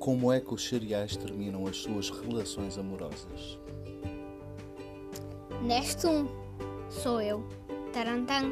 Como é que os cereais terminam as suas relações amorosas? Neste um, sou eu. Tarantan.